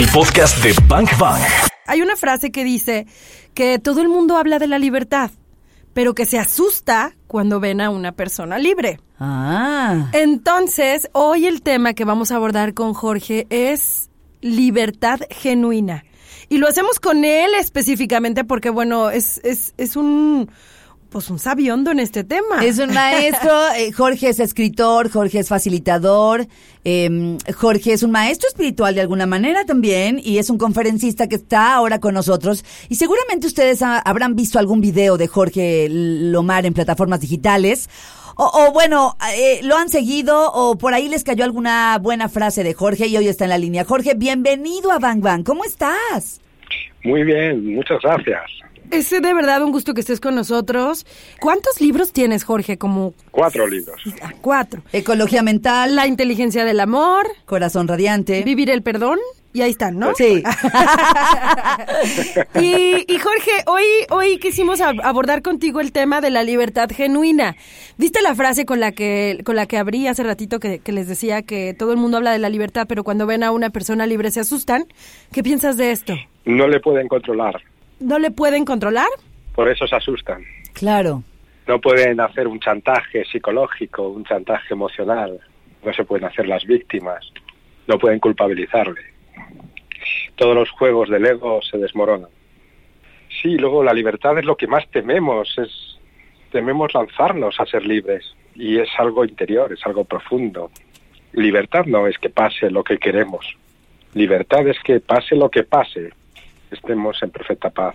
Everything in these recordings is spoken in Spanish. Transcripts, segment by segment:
el podcast de Bank Bang. Hay una frase que dice que todo el mundo habla de la libertad, pero que se asusta cuando ven a una persona libre. Ah. Entonces, hoy el tema que vamos a abordar con Jorge es libertad genuina. Y lo hacemos con él específicamente porque, bueno, es, es, es un pues un sabiondo en este tema. Es un maestro, eh, Jorge es escritor, Jorge es facilitador, eh, Jorge es un maestro espiritual de alguna manera también y es un conferencista que está ahora con nosotros. Y seguramente ustedes ha, habrán visto algún video de Jorge Lomar en plataformas digitales. O, o bueno, eh, lo han seguido o por ahí les cayó alguna buena frase de Jorge y hoy está en la línea. Jorge, bienvenido a Bang Bang. ¿Cómo estás? Muy bien, muchas gracias. Es de verdad un gusto que estés con nosotros. ¿Cuántos libros tienes, Jorge? Como Cuatro libros. Ah, cuatro. Ecología mental, La inteligencia del amor, corazón radiante. vivir el perdón, y ahí están, ¿no? Sí. Y, y Jorge, hoy, hoy quisimos ab- abordar contigo el tema de la libertad genuina. ¿Viste la frase con la que, con la que abrí hace ratito que, que les decía que todo el mundo habla de la libertad, pero cuando ven a una persona libre se asustan? ¿Qué piensas de esto? No le pueden controlar, ¿No le pueden controlar? por eso se asustan. Claro. No pueden hacer un chantaje psicológico, un chantaje emocional. No se pueden hacer las víctimas. No pueden culpabilizarle. Todos los juegos del ego se desmoronan. Sí, luego la libertad es lo que más tememos, es tememos lanzarnos a ser libres y es algo interior, es algo profundo. Libertad no es que pase lo que queremos. Libertad es que pase lo que pase, estemos en perfecta paz.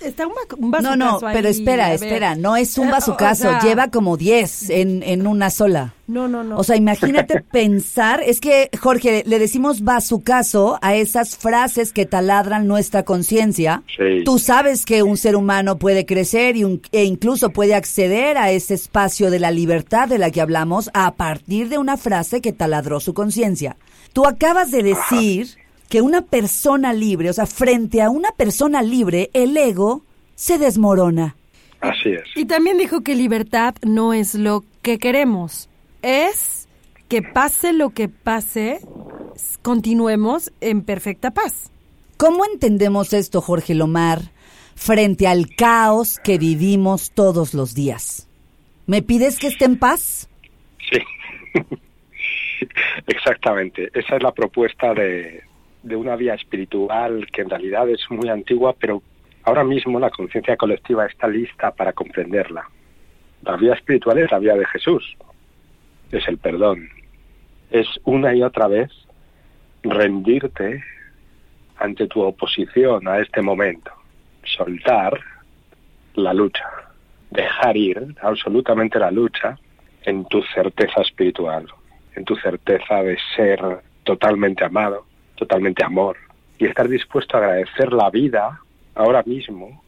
Está un, ba- un No, no, ahí, pero espera, espera, no es un Eh, bazucazo, o sea, lleva como 10 en, en una sola. No, no, no. O sea, imagínate pensar, es que, Jorge, le decimos bazucazo a esas frases que taladran nuestra conciencia. Sí. Tú sabes que un ser humano puede crecer y un- e incluso puede acceder a ese espacio de la libertad de la que hablamos a partir de una frase que taladró su conciencia. Tú acabas de decir que una persona libre, o sea, frente a una persona libre, el ego se desmorona. Así es. Y también dijo que libertad no es lo que queremos, es que pase lo que pase, continuemos en perfecta paz. ¿Cómo entendemos esto, Jorge Lomar, frente al caos que vivimos todos los días? ¿Me pides que esté en paz? Sí, exactamente. Esa es la propuesta de, de una vía espiritual que en realidad es muy antigua, pero ahora mismo la conciencia colectiva está lista para comprenderla. La vía espiritual es la vía de Jesús, es el perdón, es una y otra vez rendirte ante tu oposición a este momento, soltar la lucha, dejar ir absolutamente la lucha en tu certeza espiritual, en tu certeza de ser totalmente amado, totalmente amor, y estar dispuesto a agradecer la vida ahora mismo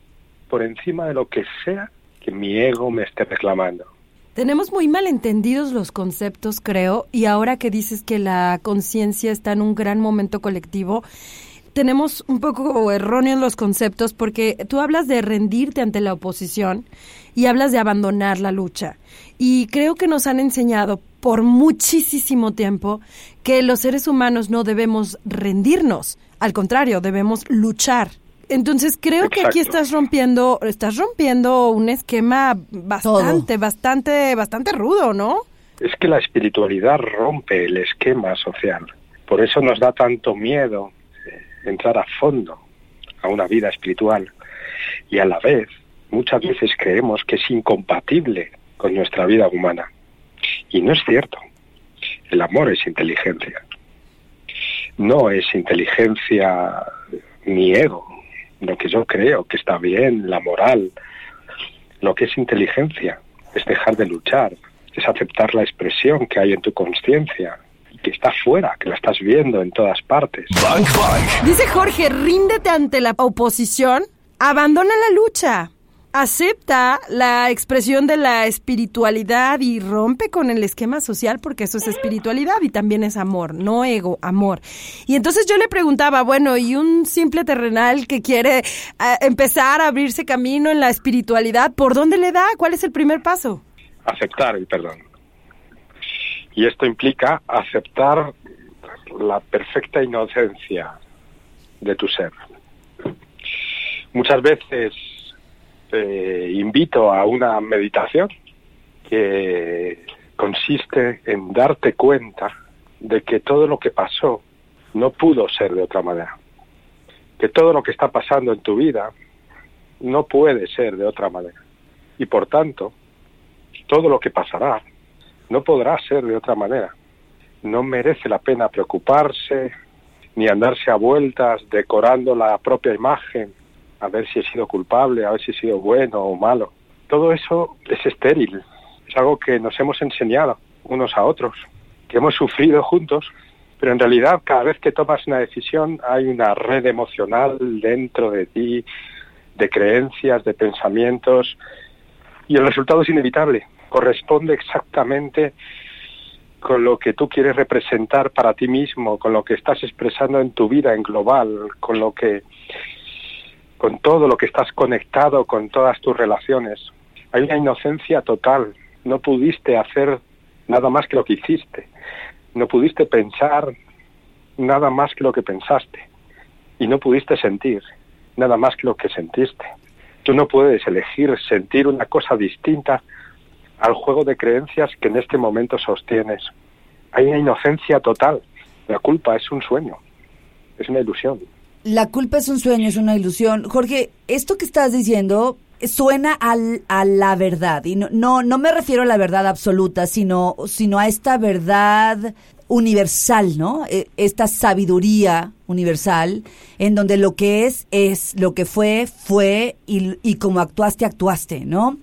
por encima de lo que sea que mi ego me esté reclamando. Tenemos muy mal entendidos los conceptos, creo, y ahora que dices que la conciencia está en un gran momento colectivo, tenemos un poco erróneos los conceptos porque tú hablas de rendirte ante la oposición y hablas de abandonar la lucha. Y creo que nos han enseñado por muchísimo tiempo que los seres humanos no debemos rendirnos, al contrario, debemos luchar. Entonces creo que aquí estás rompiendo, estás rompiendo un esquema bastante, bastante, bastante rudo, ¿no? Es que la espiritualidad rompe el esquema social. Por eso nos da tanto miedo eh, entrar a fondo a una vida espiritual. Y a la vez, muchas veces creemos que es incompatible con nuestra vida humana. Y no es cierto. El amor es inteligencia. No es inteligencia ni ego. Lo que yo creo que está bien, la moral. Lo que es inteligencia es dejar de luchar, es aceptar la expresión que hay en tu conciencia, que está fuera, que la estás viendo en todas partes. Dice Jorge, ríndete ante la oposición, abandona la lucha, acepta la expresión de la espiritualidad y rompe con el esquema social porque eso es espiritualidad y también es amor, no ego, amor. Y entonces yo le preguntaba, bueno, ¿y un simple terrenal que quiere eh, empezar a abrirse camino en la espiritualidad, por dónde le da? ¿Cuál es el primer paso? Aceptar el perdón. Y esto implica aceptar la perfecta inocencia de tu ser. Muchas veces eh, invito a una meditación que consiste en darte cuenta de que todo lo que pasó no pudo ser de otra manera. Que todo lo que está pasando en tu vida no puede ser de otra manera. Y por tanto, todo lo que pasará no podrá ser de otra manera. No merece la pena preocuparse ni andarse a vueltas decorando la propia imagen, a ver si he sido culpable, a ver si he sido bueno o malo. Todo eso es estéril, es algo que nos hemos enseñado unos a otros, que hemos sufrido juntos, pero en realidad cada vez que tomas una decisión hay una red emocional dentro de ti, de creencias, de pensamientos, y el resultado es inevitable, corresponde exactamente con lo que tú quieres representar para ti mismo, con lo que estás expresando en tu vida en global, con lo que con todo lo que estás conectado con todas tus relaciones. Hay una inocencia total, no pudiste hacer nada más que lo que hiciste, no pudiste pensar nada más que lo que pensaste y no pudiste sentir nada más que lo que sentiste. Tú no puedes elegir sentir una cosa distinta al juego de creencias que en este momento sostienes. Hay una inocencia total. La culpa es un sueño, es una ilusión. La culpa es un sueño, es una ilusión. Jorge, esto que estás diciendo suena a la verdad. Y no, no, no me refiero a la verdad absoluta, sino, sino a esta verdad universal, ¿no? E, esta sabiduría universal en donde lo que es es, lo que fue fue y, y como actuaste actuaste, ¿no?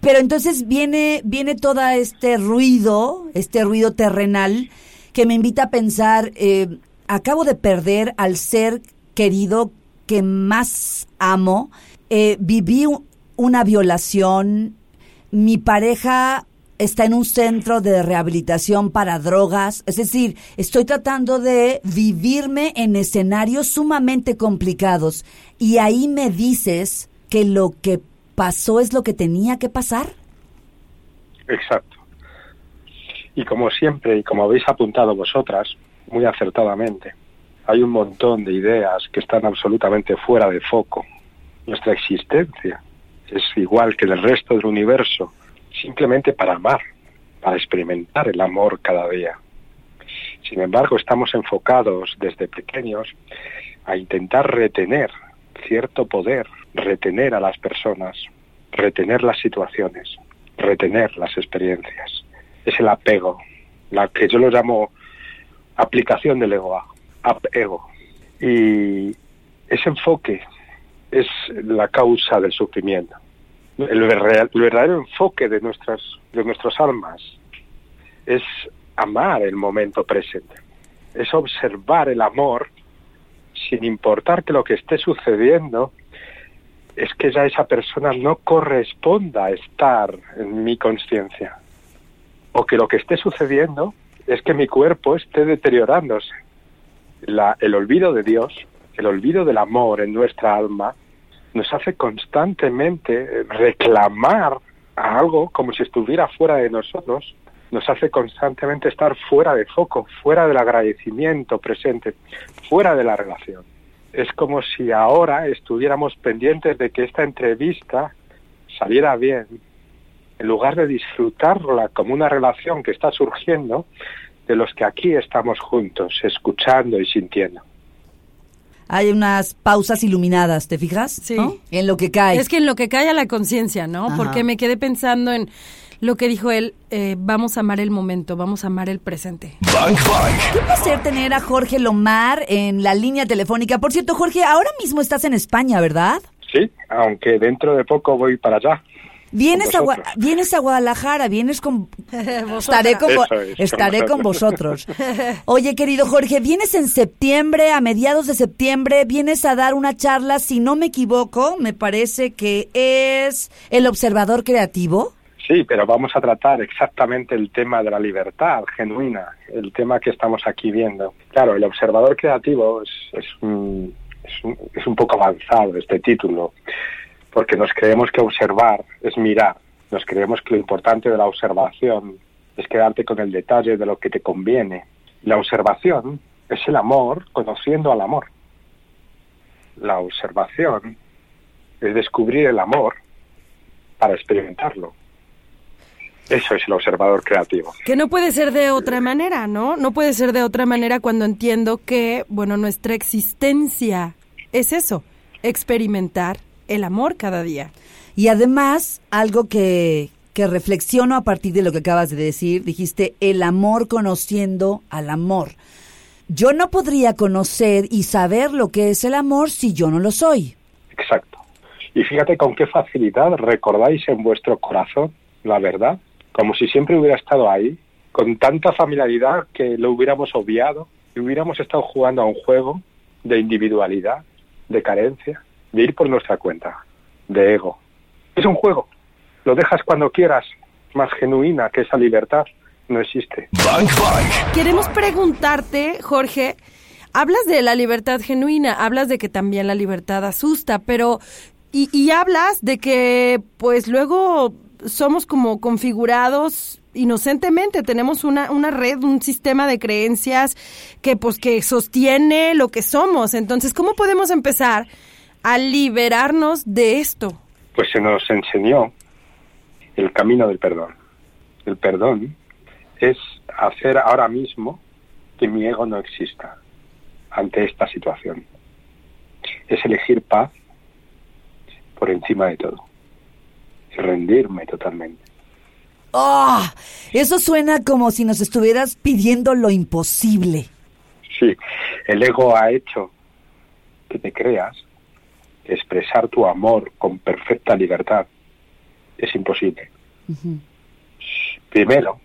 Pero entonces viene, viene todo este ruido, este ruido terrenal, que me invita a pensar, eh, acabo de perder al ser querido que más amo, eh, viví una violación, mi pareja está en un centro de rehabilitación para drogas, es decir, estoy tratando de vivirme en escenarios sumamente complicados y ahí me dices que lo que pasó es lo que tenía que pasar. Exacto. Y como siempre, y como habéis apuntado vosotras, muy acertadamente, hay un montón de ideas que están absolutamente fuera de foco. Nuestra existencia es igual que el resto del universo, simplemente para amar, para experimentar el amor cada día. Sin embargo, estamos enfocados desde pequeños a intentar retener cierto poder, retener a las personas, retener las situaciones, retener las experiencias. Es el apego, la que yo lo llamo aplicación del ego, apego. Y ese enfoque es la causa del sufrimiento. El, verdadero enfoque de nuestras, de nuestras almas es amar el momento presente, es observar el amor sin importar que lo que esté sucediendo es que ya esa persona no corresponda estar en mi conciencia. O que lo que esté sucediendo es que mi cuerpo esté deteriorándose. El olvido de Dios, el olvido del amor en nuestra alma, nos hace constantemente reclamar a algo como si estuviera fuera de nosotros, nos hace constantemente estar fuera de foco, fuera del agradecimiento presente, fuera de la relación es como si ahora estuviéramos pendientes de que esta entrevista saliera bien, en lugar de disfrutarla como una relación que está surgiendo de los que aquí estamos juntos, escuchando y sintiendo. Hay unas pausas iluminadas, ¿te fijas? Sí. En lo que cae. Es que en lo que cae a la conciencia, ¿no? Porque me quedé pensando en lo que dijo él, eh, vamos a amar el momento, vamos a amar el presente. Qué placer tener a Jorge Lomar en la línea telefónica. Por cierto, Jorge, ahora mismo estás en España, ¿verdad? Sí, aunque dentro de poco voy para allá. Vienes a, vienes a Guadalajara, vienes con... estaré con, estaré con vosotros. Oye, querido Jorge, vienes en septiembre, a mediados de septiembre, vienes a dar una charla, si no me equivoco, me parece que es el observador creativo. Sí, pero vamos a tratar exactamente el tema de la libertad genuina, el tema que estamos aquí viendo. Claro, el observador creativo es, es, un, es, un, poco avanzado este título, porque nos creemos que observar es mirar, nos creemos que lo importante de la observación es quedarte con el detalle de lo que te conviene La observación es el amor conociendo al amor. La observación es descubrir el amor para experimentarlo. Eso es el observador creativo. Que no puede ser de otra manera, ¿no? No puede ser de otra manera cuando entiendo que, bueno, nuestra existencia es eso, experimentar el amor cada día. Y además, algo que, que reflexiono a partir de lo que acabas de decir, dijiste el amor conociendo al amor. Yo no podría conocer y saber lo que es el amor si yo no lo soy. Exacto. Y fíjate con qué facilidad recordáis en vuestro corazón la verdad, como si siempre hubiera estado ahí, con tanta familiaridad que lo hubiéramos obviado y hubiéramos estado jugando a un juego de individualidad, de carencia, de ir por nuestra cuenta, de ego. Es un juego, lo dejas cuando quieras, más genuina que esa libertad no existe. Queremos preguntarte, Jorge, hablas de la libertad genuina, hablas de que también la libertad asusta, pero y, y hablas de que pues luego somos como configurados inocentemente, tenemos una, una red, un sistema de creencias que pues que sostiene lo que somos. Entonces, ¿cómo podemos empezar a liberarnos de esto? Pues se nos enseñó el camino del perdón. El perdón es hacer ahora mismo que mi ego no exista ante esta situación. Es elegir paz por encima de todo. Y rendirme totalmente. ¡Oh! Eso suena como si nos estuvieras pidiendo lo imposible. Sí, el ego ha hecho que te creas expresar tu amor con perfecta libertad es imposible. Primero,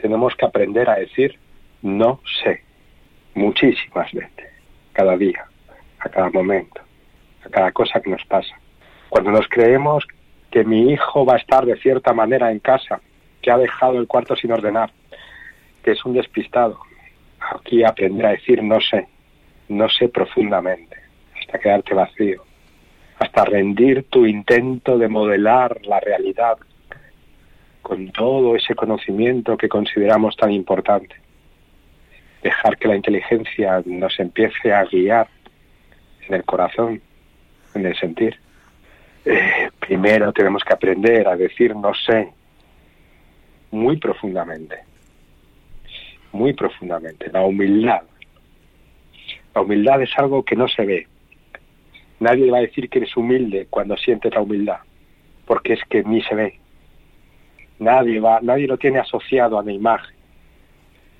tenemos que aprender a decir no sé muchísimas veces, cada día, a cada momento, a cada cosa que nos pasa. Cuando nos creemos que mi hijo va a estar de cierta manera en casa, que ha dejado el cuarto sin ordenar, que es un despistado, aquí aprender a decir no sé, no sé profundamente, hasta quedarte vacío, hasta rendir tu intento de modelar la realidad con todo ese conocimiento que consideramos tan importante. Dejar que la inteligencia nos empiece a guiar en el corazón, en el sentir. Eh, primero tenemos que aprender a decir no sé muy profundamente, muy profundamente. La humildad. La humildad es algo que no se ve. Nadie va a decir que eres humilde cuando sientes la humildad, porque es que ni se ve. Nadie va, nadie lo tiene asociado a la imagen.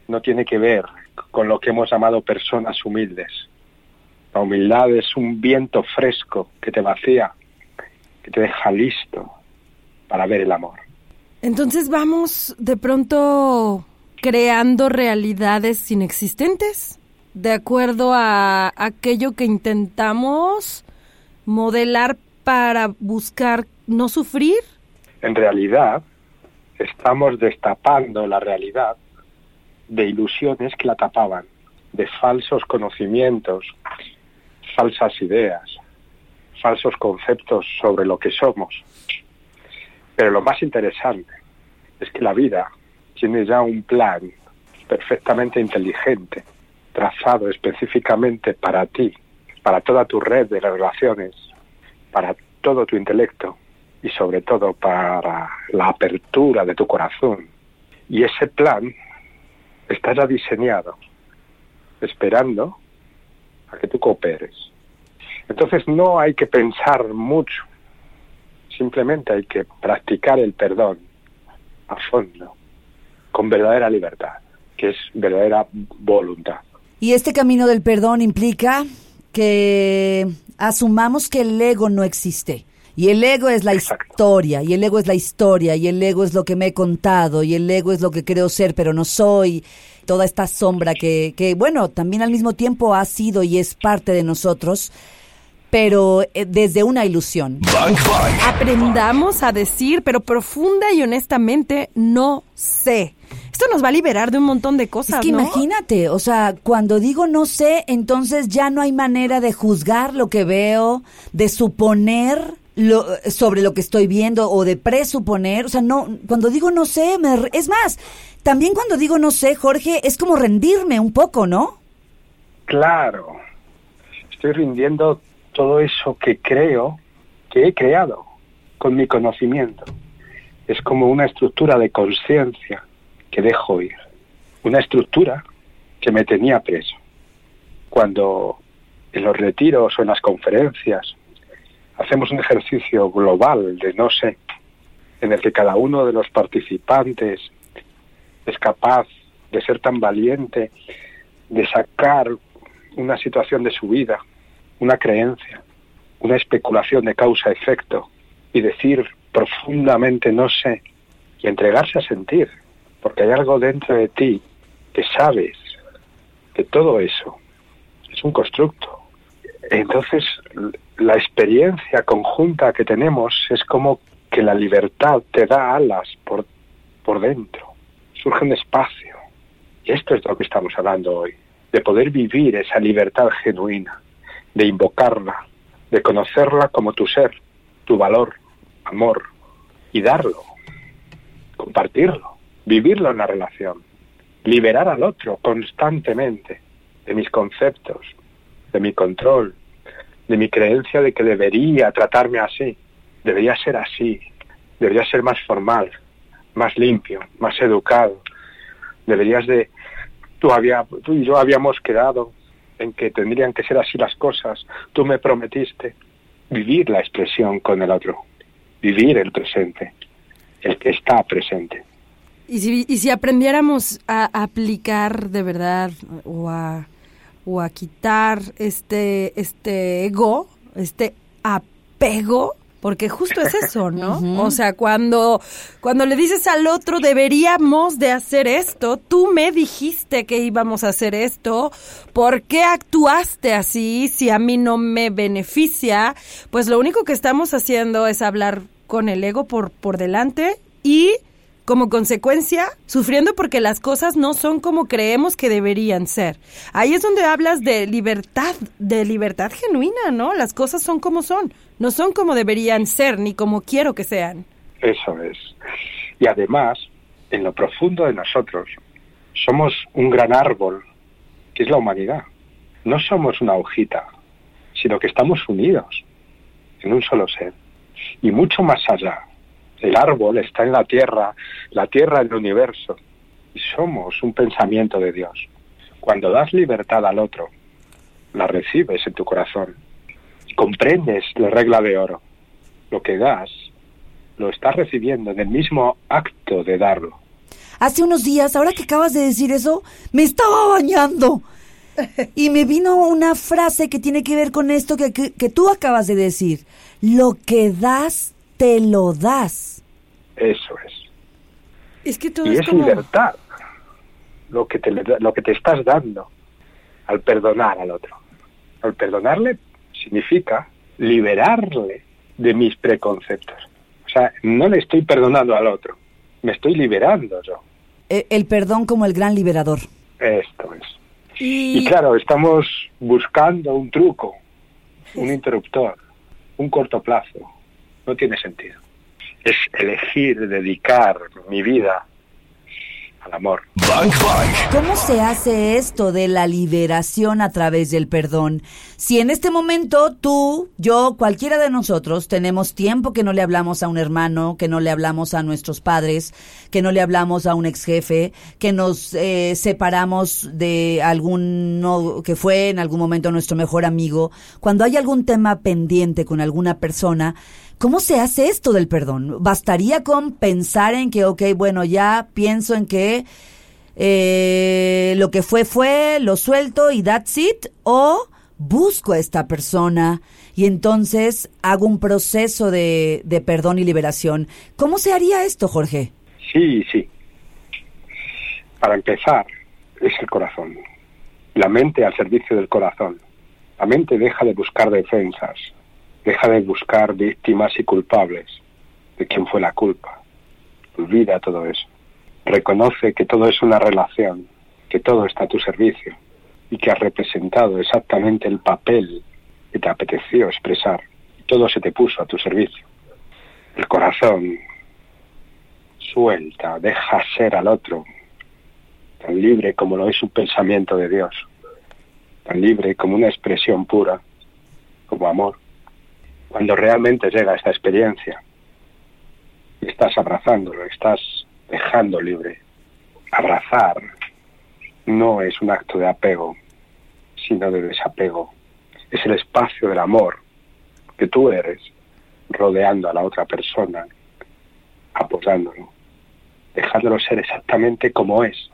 No tiene que ver con lo que hemos llamado personas humildes. La humildad es un viento fresco que te vacía, que te deja listo para ver el amor. Entonces vamos de pronto creando realidades inexistentes de acuerdo a aquello que intentamos modelar para buscar no sufrir. En realidad, estamos destapando la realidad de ilusiones que la tapaban, de falsos conocimientos, falsas ideas, falsos conceptos sobre lo que somos. Pero lo más interesante es que la vida tiene ya un plan perfectamente inteligente, trazado específicamente para ti, para toda tu red de relaciones, para todo tu intelecto, y sobre todo para la apertura de tu corazón. Y ese plan está ya diseñado, esperando a que tú cooperes. Entonces no hay que pensar mucho, simplemente hay que practicar el perdón a fondo, con verdadera libertad, que es verdadera voluntad. Y este camino del perdón implica que asumamos que el ego no existe y el ego es la historia, y el ego es la historia, y el ego es lo que me he contado, y el ego es lo que creo ser, pero no soy. Toda esta sombra que, que bueno, también al mismo tiempo ha sido y es parte de nosotros, pero eh, desde una ilusión. Aprendamos a decir, pero profunda y honestamente, no sé. Esto nos va a liberar de un montón de cosas. Es que imagínate, o sea, cuando digo no sé, entonces ya no hay manera de juzgar lo que veo, de suponer lo, sobre lo que estoy viendo o de presuponer. O sea, no, cuando digo no sé, me, es más, también cuando digo no sé, Jorge, es como rendirme un poco, ¿no? Claro. Estoy rindiendo todo eso que creo que he creado con mi conocimiento. Es como una estructura de conciencia que dejo ir. Una estructura que me tenía preso. Cuando en los retiros o en las conferencias hacemos un ejercicio global de no sé, en el que cada uno de los participantes es capaz de ser tan valiente, de sacar una situación de su vida, una creencia, una especulación de causa-efecto y decir profundamente no sé y entregarse a sentir, porque hay algo dentro de ti que sabes que todo eso es un constructo. Entonces, la experiencia conjunta que tenemos es como que la libertad te da alas por, por dentro, surge un espacio. Y esto es de lo que estamos hablando hoy, de poder vivir esa libertad genuina, de invocarla, de conocerla como tu ser, tu valor, amor, y darlo, compartirlo, vivirlo en la relación, liberar al otro constantemente de mis conceptos, de mi control, de mi creencia de que debería tratarme así, debería ser así, debería ser más formal, más limpio, más educado, deberías de... Tú, había, tú y yo habíamos quedado en que tendrían que ser así las cosas, tú me prometiste vivir la expresión con el otro, vivir el presente, el que está presente. Y si, y si aprendiéramos a aplicar de verdad o a o a quitar este, este ego, este apego, porque justo es eso, ¿no? O sea, cuando, cuando le dices al otro deberíamos de hacer esto, tú me dijiste que íbamos a hacer esto, ¿por qué actuaste así si a mí no me beneficia? Pues lo único que estamos haciendo es hablar con el ego por, por delante y como consecuencia, sufriendo porque las cosas no son como creemos que deberían ser. Ahí es donde hablas de libertad, de libertad genuina, ¿no? Las cosas son como son, no son como deberían ser ni como quiero que sean. Eso es. Y además, en lo profundo de nosotros, somos un gran árbol, que es la humanidad. No somos una hojita, sino que estamos unidos en un solo ser. Y mucho más allá, el árbol está en la tierra, la tierra en el universo, y somos un pensamiento de Dios. Cuando das libertad al otro, la recibes en tu corazón y comprendes la regla de oro. Lo que das, lo estás recibiendo en el mismo acto de darlo. Hace unos días, ahora que acabas de decir eso, me estaba bañando. Y me vino una frase que tiene que ver con esto que, que tú acabas de decir. Lo que das, te lo das. Eso es. Es que todo y es, libertad lo que, te, lo que te estás dando al perdonar al otro. Al perdonarle significa liberarle de mis preconceptos. O sea, no le estoy perdonando al otro, me estoy liberando yo. E, el perdón como el gran liberador. Esto es. Y, y claro, estamos buscando un truco, un interruptor, un corto plazo. No tiene sentido es elegir dedicar mi vida al amor. ¿Cómo se hace esto de la liberación a través del perdón? Si en este momento tú, yo, cualquiera de nosotros tenemos tiempo que no le hablamos a un hermano, que no le hablamos a nuestros padres, que no le hablamos a un ex jefe, que nos eh, separamos de alguno que fue en algún momento nuestro mejor amigo, cuando hay algún tema pendiente con alguna persona, ¿Cómo se hace esto del perdón? ¿Bastaría con pensar en que, ok, bueno, ya pienso en que eh, lo que fue fue, lo suelto y that's it? ¿O busco a esta persona y entonces hago un proceso de, de perdón y liberación? ¿Cómo se haría esto, Jorge? Sí, sí. Para empezar, es el corazón. La mente al servicio del corazón. La mente deja de buscar defensas, Deja de buscar víctimas y culpables de quién fue la culpa. Olvida todo eso. Reconoce que todo es una relación, que todo está a tu servicio y que has representado exactamente el papel que te apeteció expresar. todo se te puso a tu servicio. El corazón suelta, deja ser al otro, tan libre como lo es un pensamiento de Dios, tan libre como una expresión pura, como amor. Cuando realmente llega esta experiencia, estás abrazándolo, estás dejando libre. Abrazar no es un acto de apego, sino de desapego. Es el espacio del amor que tú eres, rodeando a la otra persona, apoyándolo, dejándolo ser exactamente como es.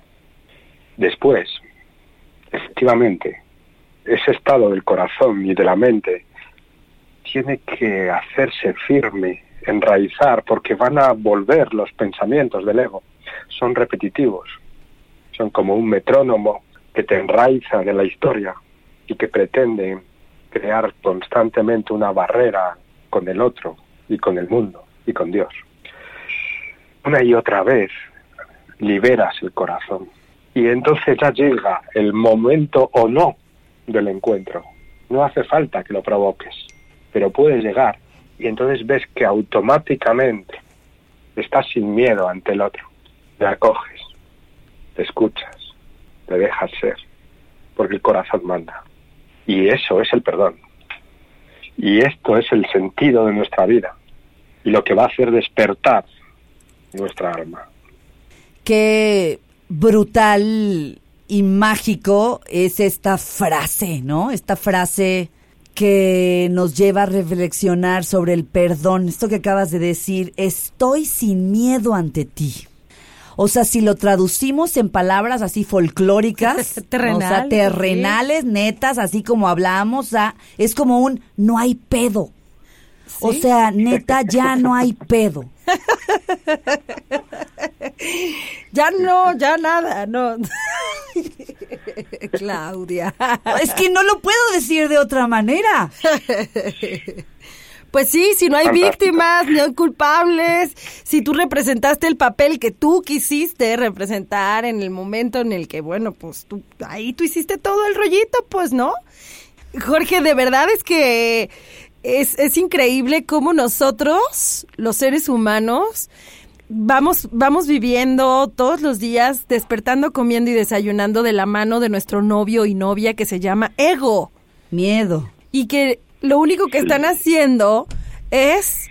Después, efectivamente, ese estado del corazón y de la mente tiene que hacerse firme, enraizar, porque van a volver los pensamientos del ego. Son repetitivos, son como un metrónomo que te enraiza de la historia y que pretende crear constantemente una barrera con el otro y con el mundo y con Dios. Una y otra vez liberas el corazón y entonces ya llega el momento o no del encuentro. No hace falta que lo provoques, pero puede llegar y entonces ves que automáticamente estás sin miedo ante el otro. Te acoges, te escuchas, te dejas ser, porque el corazón manda. Y eso es el perdón. Y esto es el sentido de nuestra vida y lo que va a hacer despertar nuestra alma. Qué brutal y mágico es esta frase, ¿no? Esta frase que nos lleva a reflexionar sobre el perdón. Esto que acabas de decir, estoy sin miedo ante ti. O sea, si lo traducimos en palabras así folclóricas, terrenales, o sea, terrenales, netas, así como hablamos, o sea, es como un no hay pedo. O sea, neta, ya no hay pedo. ya no, ya nada, no. Claudia. Es que no lo puedo decir de otra manera. Pues sí, si no hay víctimas, ni hay culpables, si tú representaste el papel que tú quisiste representar en el momento en el que, bueno, pues tú, ahí tú hiciste todo el rollito, pues, ¿no? Jorge, de verdad es que es, es increíble cómo nosotros, los seres humanos, vamos, vamos viviendo todos los días, despertando, comiendo y desayunando de la mano de nuestro novio y novia que se llama ego. Miedo. Y que lo único que están haciendo es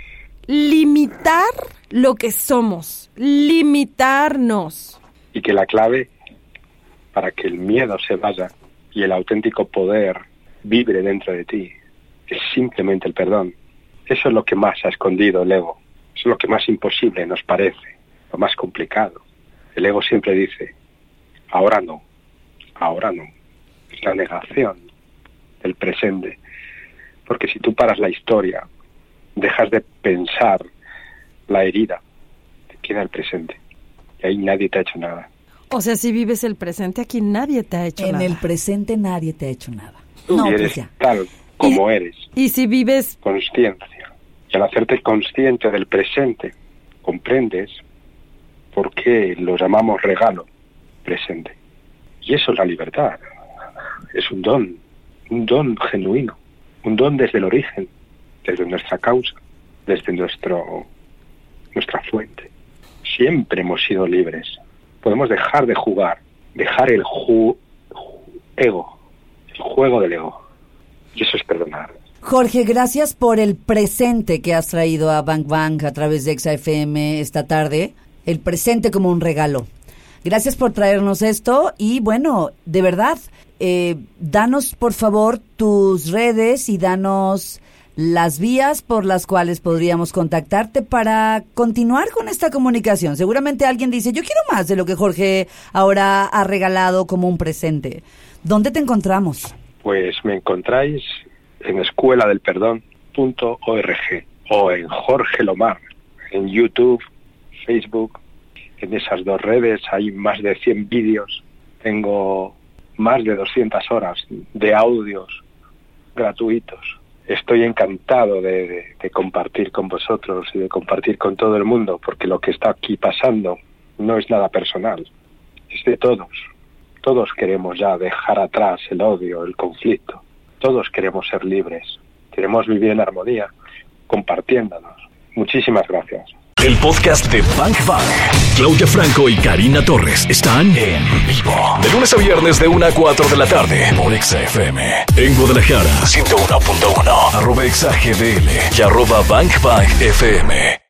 limitar lo que somos, limitarnos. Y que la clave para que el miedo se vaya y el auténtico poder vibre dentro de ti es simplemente el perdón. Eso es lo que más ha escondido el ego. Eso es lo que más imposible nos parece, lo más complicado. El ego siempre dice, ahora no, ahora no. Es la negación del presente. Porque si tú paras la historia, dejas de pensar la herida, te queda el presente. Y ahí nadie te ha hecho nada. O sea, si vives el presente, aquí nadie te ha hecho en nada. En el presente nadie te ha hecho nada. Tú no, eres pues ya. tal como y, eres. Y si vives consciencia. Y al hacerte consciente del presente, comprendes por qué lo llamamos regalo presente. Y eso es la libertad. Es un don, un don genuino, un don desde el origen, desde nuestra causa, desde nuestro, nuestra fuente. Siempre hemos sido libres. Podemos dejar de jugar, dejar el ju ego, el juego del ego. Jorge, gracias por el presente que has traído a Bank Bank a través de XFM esta tarde. El presente como un regalo. Gracias por traernos esto y bueno, de verdad, eh, danos por favor tus redes y danos las vías por las cuales podríamos contactarte para continuar con esta comunicación. Seguramente alguien dice, yo quiero más de lo que Jorge ahora ha regalado como un presente. ¿Dónde te encontramos? Pues me encontráis en escuela del perdón.org o en Jorge Lomar, en YouTube, Facebook. En esas dos redes hay más de 100 vídeos. Tengo más de 200 horas de audios gratuitos. Estoy encantado de, compartir con vosotros y de compartir con todo el mundo, porque lo que está aquí pasando no es nada personal, es de todos. Todos queremos ya dejar atrás el odio, el conflicto. Todos queremos ser libres, queremos vivir en armonía compartiéndonos. Muchísimas gracias. El podcast de Bank Bank. Claudia Franco y Karina Torres están en vivo. De lunes a viernes de 1 a 4 de la tarde por XFM. En Guadalajara, 101.1. Arroba XAGDL y arroba Bank Bank FM.